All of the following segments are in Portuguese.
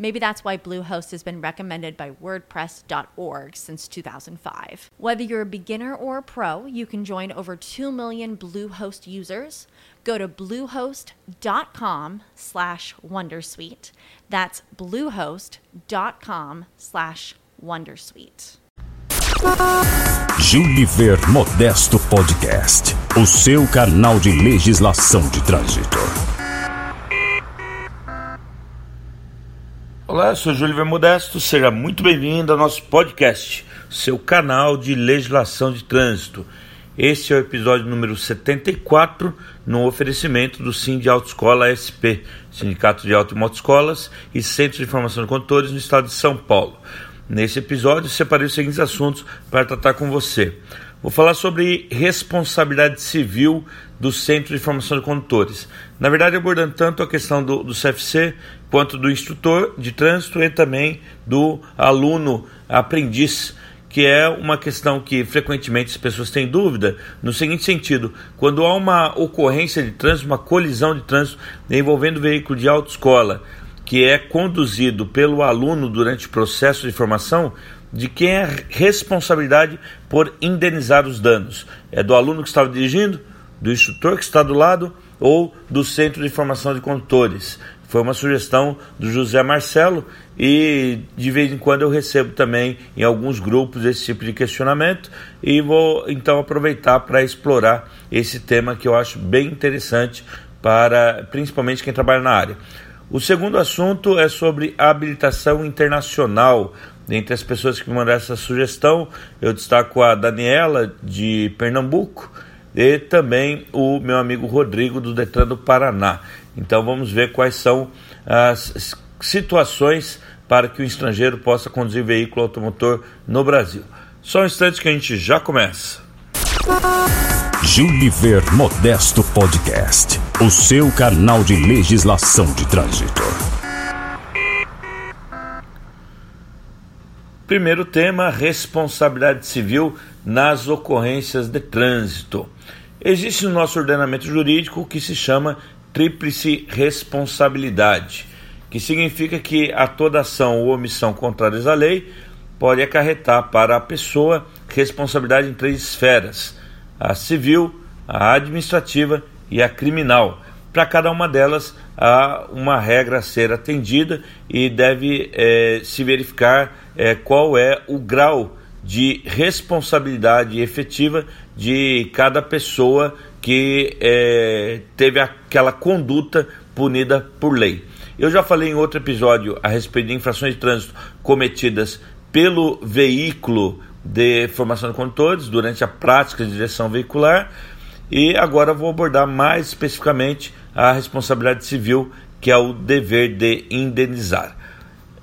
Maybe that's why Bluehost has been recommended by WordPress.org since 2005. Whether you're a beginner or a pro, you can join over 2 million Bluehost users. Go to bluehost.com slash wondersuite. That's bluehost.com slash wondersuite. Modesto Podcast, o seu canal de legislação de trânsito. Olá, eu sou Júlio Modesto, seja muito bem-vindo ao nosso podcast, seu canal de legislação de trânsito. Este é o episódio número 74, no oferecimento do Sim de Autoescola SP, Sindicato de Auto e Motoscolas e Centro de Informação de Condutores no estado de São Paulo. Nesse episódio, separei os seguintes assuntos para tratar com você. Vou falar sobre responsabilidade civil do Centro de Formação de Condutores. Na verdade, abordando tanto a questão do, do CFC quanto do instrutor de trânsito e também do aluno aprendiz, que é uma questão que frequentemente as pessoas têm dúvida, no seguinte sentido: quando há uma ocorrência de trânsito, uma colisão de trânsito envolvendo veículo de autoescola que é conduzido pelo aluno durante o processo de formação, de quem é responsabilidade por indenizar os danos? É do aluno que estava dirigindo, do instrutor que está do lado ou do Centro de Formação de Condutores? Foi uma sugestão do José Marcelo e de vez em quando eu recebo também em alguns grupos esse tipo de questionamento e vou então aproveitar para explorar esse tema que eu acho bem interessante para principalmente quem trabalha na área. O segundo assunto é sobre habilitação internacional Dentre as pessoas que mandaram essa sugestão, eu destaco a Daniela, de Pernambuco, e também o meu amigo Rodrigo, do Detran do Paraná. Então vamos ver quais são as situações para que o estrangeiro possa conduzir veículo automotor no Brasil. Só um instante que a gente já começa. Juliver Modesto Podcast, o seu canal de legislação de trânsito. Primeiro tema: responsabilidade civil nas ocorrências de trânsito. Existe no nosso ordenamento jurídico o que se chama tríplice responsabilidade, que significa que a toda ação ou omissão contrárias à lei pode acarretar para a pessoa responsabilidade em três esferas: a civil, a administrativa e a criminal. Para cada uma delas, há uma regra a ser atendida e deve é, se verificar é, qual é o grau de responsabilidade efetiva de cada pessoa que é, teve aquela conduta punida por lei. Eu já falei em outro episódio a respeito de infrações de trânsito cometidas pelo veículo de formação de condutores durante a prática de direção veicular e agora vou abordar mais especificamente a responsabilidade civil, que é o dever de indenizar.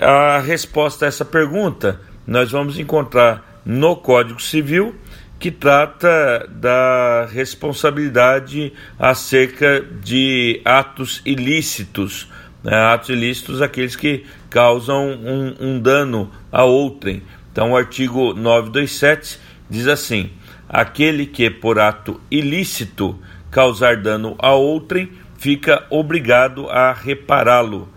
A resposta a essa pergunta nós vamos encontrar no Código Civil, que trata da responsabilidade acerca de atos ilícitos. Né? Atos ilícitos, aqueles que causam um, um dano a outrem. Então, o artigo 927 diz assim: aquele que por ato ilícito causar dano a outrem fica obrigado a repará-lo.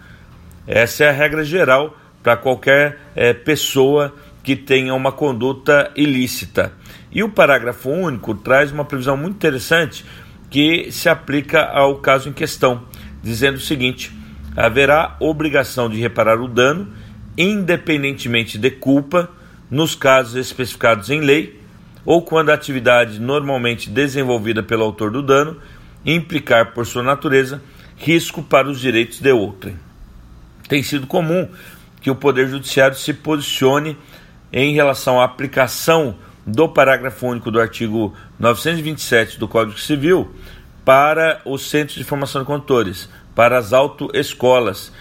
Essa é a regra geral para qualquer é, pessoa que tenha uma conduta ilícita. E o parágrafo único traz uma previsão muito interessante que se aplica ao caso em questão, dizendo o seguinte: haverá obrigação de reparar o dano, independentemente de culpa, nos casos especificados em lei, ou quando a atividade normalmente desenvolvida pelo autor do dano implicar, por sua natureza, risco para os direitos de outrem. tem sido comum que o Poder Judiciário se posicione em relação à aplicação do parágrafo único do artigo 927 do Código Civil para os centros de formação de condutores, para as autoescolas,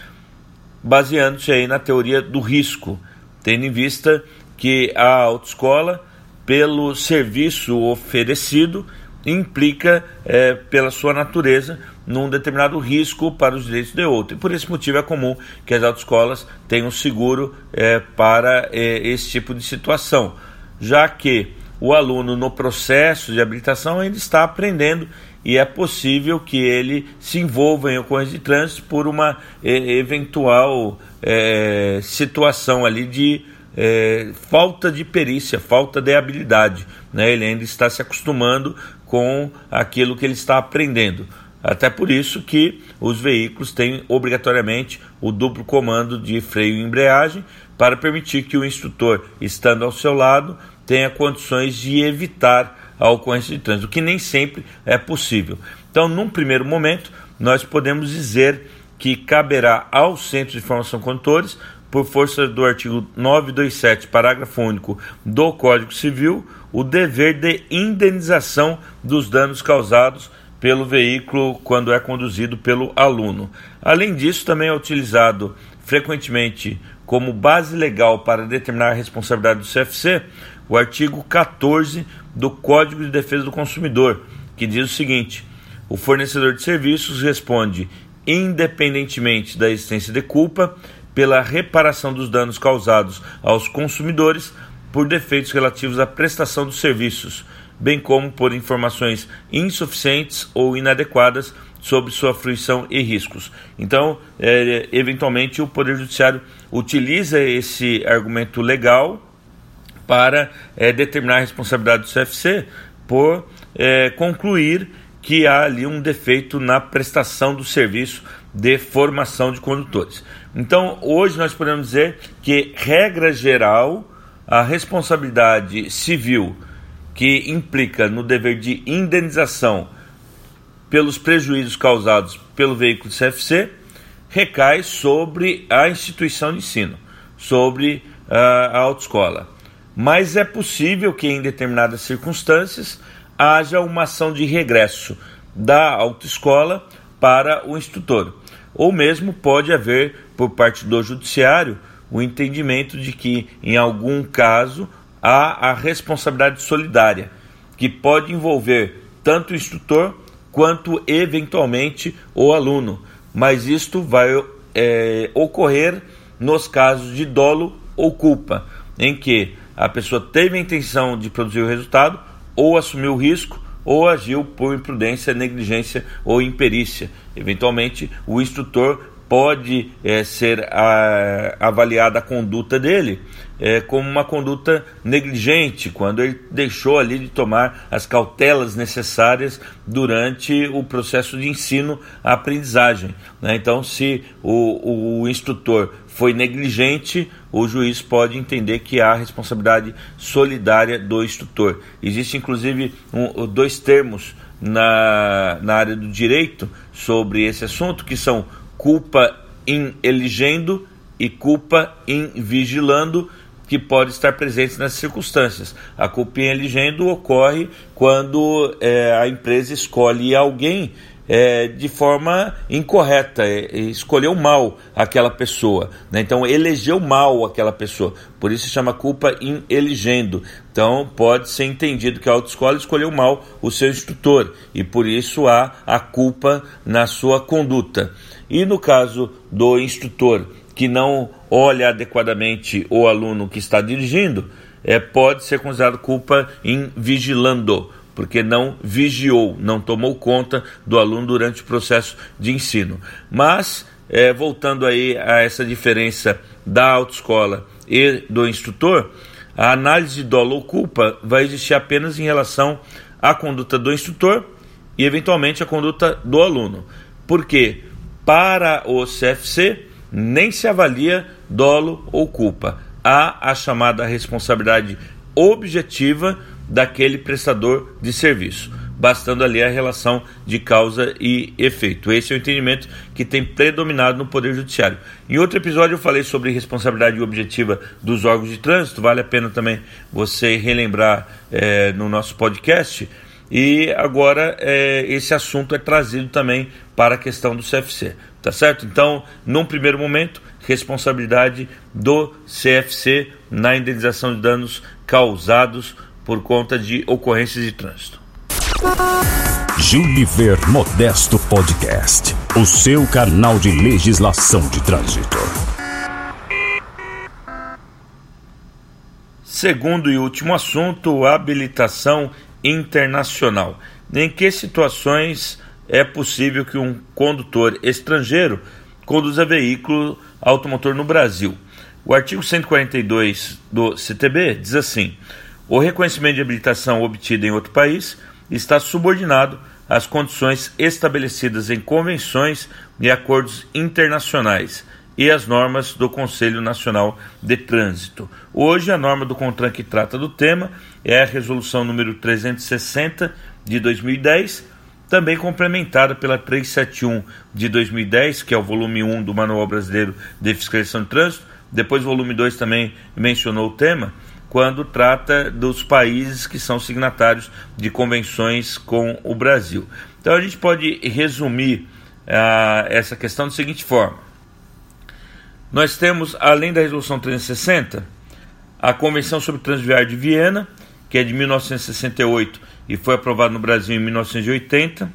baseando-se aí na teoria do risco, tendo em vista que a autoescola, pelo serviço oferecido, implica, é, pela sua natureza, num determinado risco para os direitos de outro. E por esse motivo é comum que as autoescolas tenham seguro é, para é, esse tipo de situação, já que o aluno no processo de habilitação ainda está aprendendo e é possível que ele se envolva em ocorrência de trânsito por uma é, eventual é, situação ali de é, falta de perícia, falta de habilidade. Né? Ele ainda está se acostumando com aquilo que ele está aprendendo. Até por isso que os veículos têm obrigatoriamente o duplo comando de freio e embreagem para permitir que o instrutor, estando ao seu lado, tenha condições de evitar a ocorrência de trânsito, o que nem sempre é possível. Então, num primeiro momento, nós podemos dizer que caberá ao Centro de Formação Condutores, por força do artigo 927, parágrafo único do Código Civil, o dever de indenização dos danos causados pelo veículo quando é conduzido pelo aluno. Além disso, também é utilizado frequentemente como base legal para determinar a responsabilidade do CFC o artigo 14 do Código de Defesa do Consumidor, que diz o seguinte: o fornecedor de serviços responde independentemente da existência de culpa pela reparação dos danos causados aos consumidores por defeitos relativos à prestação dos serviços, bem como por informações insuficientes ou inadequadas sobre sua fruição e riscos. Então, é, eventualmente, o Poder Judiciário utiliza esse argumento legal para é, determinar a responsabilidade do CFC por é, concluir que há ali um defeito na prestação do serviço de formação de condutores. Então, hoje nós podemos dizer que, regra geral, a responsabilidade civil que implica no dever de indenização pelos prejuízos causados pelo veículo CFC recai sobre a instituição de ensino, sobre uh, a autoescola. Mas é possível que, em determinadas circunstâncias, haja uma ação de regresso da autoescola para o instrutor. Ou mesmo pode haver, por parte do judiciário, o entendimento de que, em algum caso, há a responsabilidade solidária, que pode envolver tanto o instrutor quanto, eventualmente, o aluno. Mas isto vai é, ocorrer nos casos de dolo ou culpa, em que a pessoa teve a intenção de produzir o resultado, ou assumiu o risco, ou agiu por imprudência, negligência ou imperícia. Eventualmente, o instrutor pode é, ser a, avaliada a conduta dele é, como uma conduta negligente, quando ele deixou ali de tomar as cautelas necessárias durante o processo de ensino-aprendizagem. Né? Então, se o, o instrutor foi negligente, o juiz pode entender que há responsabilidade solidária do instrutor. Existe inclusive um, dois termos na, na área do direito sobre esse assunto, que são culpa em elegendo e culpa em vigilando, que pode estar presentes nessas circunstâncias. A culpa em elegendo ocorre quando é, a empresa escolhe alguém é, de forma incorreta, é, escolheu mal aquela pessoa. Né? Então, elegeu mal aquela pessoa. Por isso se chama culpa em elegendo. Então, pode ser entendido que a autoescola escolheu mal o seu instrutor e por isso há a culpa na sua conduta. E no caso do instrutor que não olha adequadamente o aluno que está dirigindo, é, pode ser considerado culpa em vigilando, porque não vigiou, não tomou conta do aluno durante o processo de ensino. Mas, é, voltando aí a essa diferença da autoescola e do instrutor, a análise dolo ou culpa vai existir apenas em relação à conduta do instrutor e, eventualmente, à conduta do aluno. Por quê? para o CFC nem se avalia dolo ou culpa. Há a chamada responsabilidade objetiva daquele prestador de serviço. bastando ali a relação de causa e efeito. Esse é o entendimento que tem predominado no Poder Judiciário. Em outro episódio eu falei sobre responsabilidade objetiva dos órgãos de trânsito, vale a pena também você relembrar é, no nosso podcast. E agora é, esse assunto é trazido também para a questão do CFC, tá certo? Então, num primeiro momento, responsabilidade do CFC na indenização de danos causados por conta de ocorrências de trânsito. Juliver Modesto Podcast, o seu canal de legislação de trânsito. Segundo e último assunto, habilitação internacional. Em que situações é possível que um condutor estrangeiro conduza veículo automotor no Brasil? O artigo 142 do CTB diz assim: o reconhecimento de habilitação obtido em outro país está subordinado às condições estabelecidas em convenções e acordos internacionais e às normas do Conselho Nacional de Trânsito. Hoje, a norma do CONTRAN que trata do tema é a resolução número 360 de 2010, também complementada pela 371 de 2010, que é o volume 1 do Manual Brasileiro de Fiscalização de Trânsito. Depois, o volume 2 também mencionou o tema quando trata dos países que são signatários de convenções com o Brasil. Então a gente pode resumir uh, essa questão da seguinte forma: nós temos, além da Resolução 360, a Convenção sobre Transviário de Viena, que é de 1968 e foi aprovada no Brasil em 1980,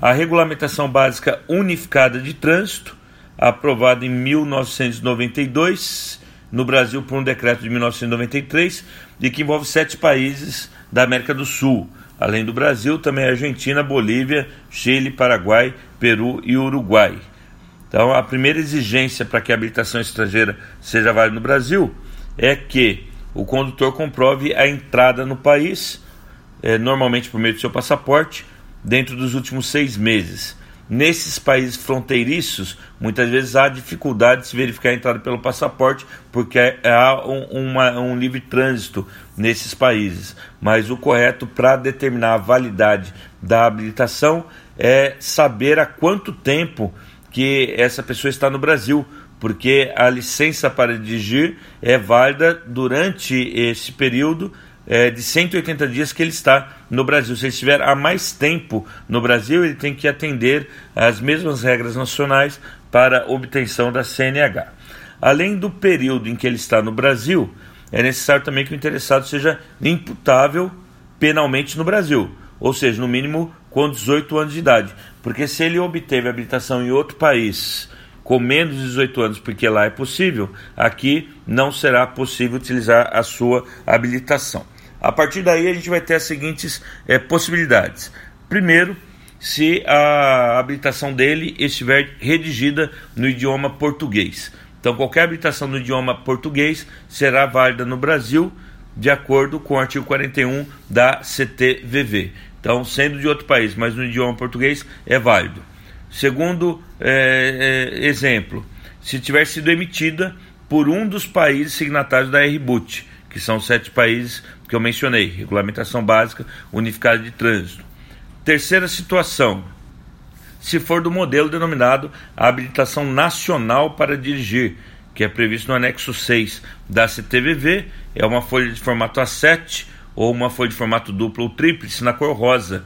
a Regulamentação Básica Unificada de Trânsito, aprovada em 1992 no Brasil por um decreto de 1993 e que envolve sete países da América do Sul, além do Brasil, também Argentina, Bolívia, Chile, Paraguai, Peru e Uruguai. Então, a primeira exigência para que a habilitação estrangeira seja válida no Brasil é que o condutor comprove a entrada no país, é, normalmente por meio do seu passaporte, dentro dos últimos seis meses. Nesses países fronteiriços, muitas vezes há dificuldade de se verificar a entrada pelo passaporte, porque há um, uma, um livre trânsito nesses países. Mas o correto para determinar a validade da habilitação é saber há quanto tempo que essa pessoa está no Brasil, porque a licença para dirigir é válida durante esse período é, de 180 dias que ele está no Brasil. Se ele estiver há mais tempo no Brasil, ele tem que atender às mesmas regras nacionais para obtenção da CNH. Além do período em que ele está no Brasil, é necessário também que o interessado seja imputável penalmente no Brasil, ou seja, no mínimo com 18 anos de idade. Porque se ele obteve habilitação em outro país com menos de 18 anos, porque lá é possível, aqui não será possível utilizar a sua habilitação. A partir daí a gente vai ter as seguintes é, possibilidades. Primeiro, se a habilitação dele estiver redigida no idioma português. Então, qualquer habilitação no idioma português será válida no Brasil, de acordo com o artigo 41 da CTVV. Então, sendo de outro país, mas no idioma português, é válido. Segundo é, é, exemplo, se tiver sido emitida por um dos países signatários da RBUT, que são sete países que eu mencionei, regulamentação básica unificada de trânsito. Terceira situação, se for do modelo denominado habilitação nacional para dirigir, que é previsto no anexo 6 da CTVV, é uma folha de formato A7 ou uma folha de formato duplo ou tríplice na cor rosa.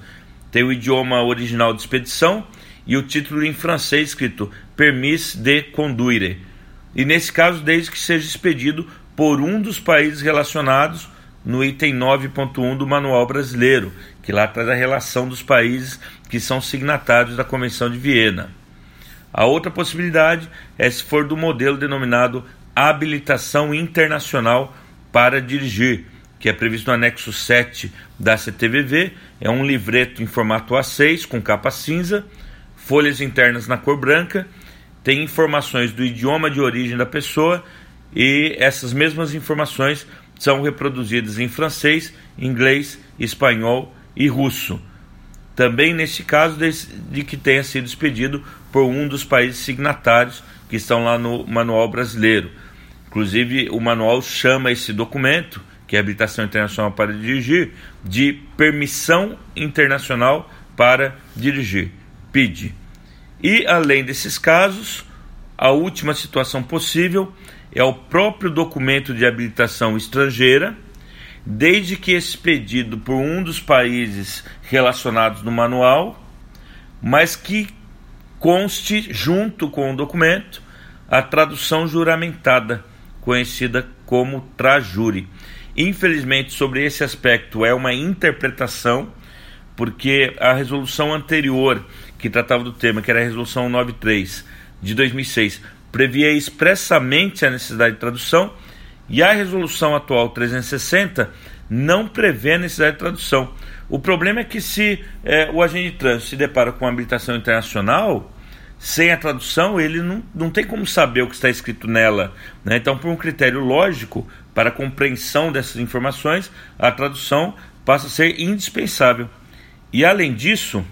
Tem o idioma original de expedição e o título em francês escrito Permis de conduire. E nesse caso, desde que seja expedido por um dos países relacionados no item 9.1 do Manual Brasileiro, que lá traz a relação dos países que são signatários da Convenção de Viena. A outra possibilidade é se for do modelo denominado habilitação internacional para dirigir, que é previsto no anexo 7 da CTVV, é um livreto em formato A6 com capa cinza, folhas internas na cor branca, tem informações do idioma de origem da pessoa e essas mesmas informações são reproduzidas em francês, inglês, espanhol e russo. Também neste caso de que tenha sido expedido por um dos países signatários que estão lá no manual brasileiro. Inclusive, o manual chama esse documento, que é a habilitação internacional para dirigir, de permissão internacional para dirigir, PID. E além desses casos, a última situação possível é o próprio documento de habilitação estrangeira, desde que expedido por um dos países relacionados no manual, mas que conste junto com o documento a tradução juramentada, conhecida como trajure. Infelizmente, sobre esse aspecto é uma interpretação, porque a resolução anterior que tratava do tema, que era a resolução 93 de 2006, previa expressamente a necessidade de tradução e a resolução atual 360 não prevê a necessidade de tradução. O problema é que se é, o agente de trânsito se depara com uma habilitação internacional, sem a tradução, ele não, não tem como saber o que está escrito nela. Né? Então, por um critério lógico, para a compreensão dessas informações, a tradução passa a ser indispensável. E além disso,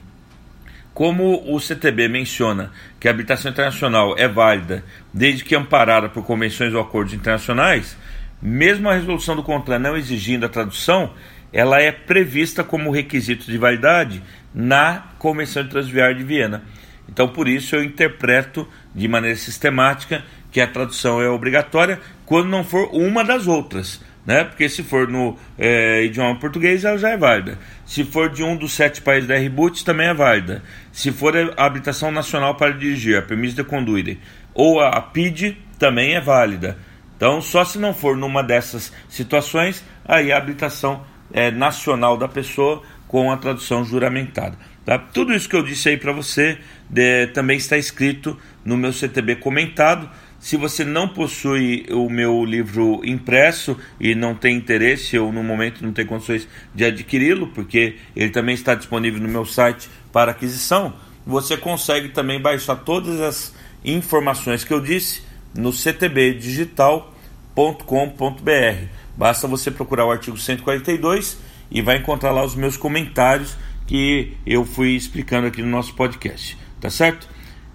como o CTB menciona que a habilitação internacional é válida desde que amparada por convenções ou acordos internacionais, mesmo a resolução do CONTRAN não exigindo a tradução, ela é prevista como requisito de validade na Convenção de Transviário de Viena. Então, por isso, eu interpreto de maneira sistemática que a tradução é obrigatória quando não for uma das outras. Né? Porque se for no é, idioma português, ela já é válida. Se for de um dos sete países da RBUT, também é válida. Se for a habilitação nacional para dirigir, a permisso de conduire, ou a, a PID, também é válida. Então, só se não for numa dessas situações, aí a habilitação é, nacional da pessoa com a tradução juramentada. Tá? Tudo isso que eu disse aí para você de, também está escrito no meu CTB comentado. Se você não possui o meu livro impresso e não tem interesse ou no momento não tem condições de adquiri-lo, porque ele também está disponível no meu site para aquisição, você consegue também baixar todas as informações que eu disse no ctbdigital.com.br. Basta você procurar o artigo 142 e vai encontrar lá os meus comentários que eu fui explicando aqui no nosso podcast. Tá certo?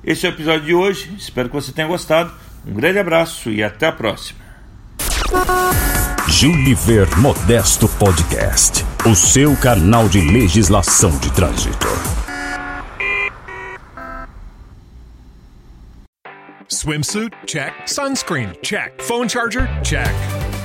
Esse é o episódio de hoje. Espero que você tenha gostado. Um grande abraço e até a próxima. Juliver Modesto Podcast, o seu canal de legislação de trânsito. Swimsuit? Check. Sunscreen? Check. Phone charger? Check.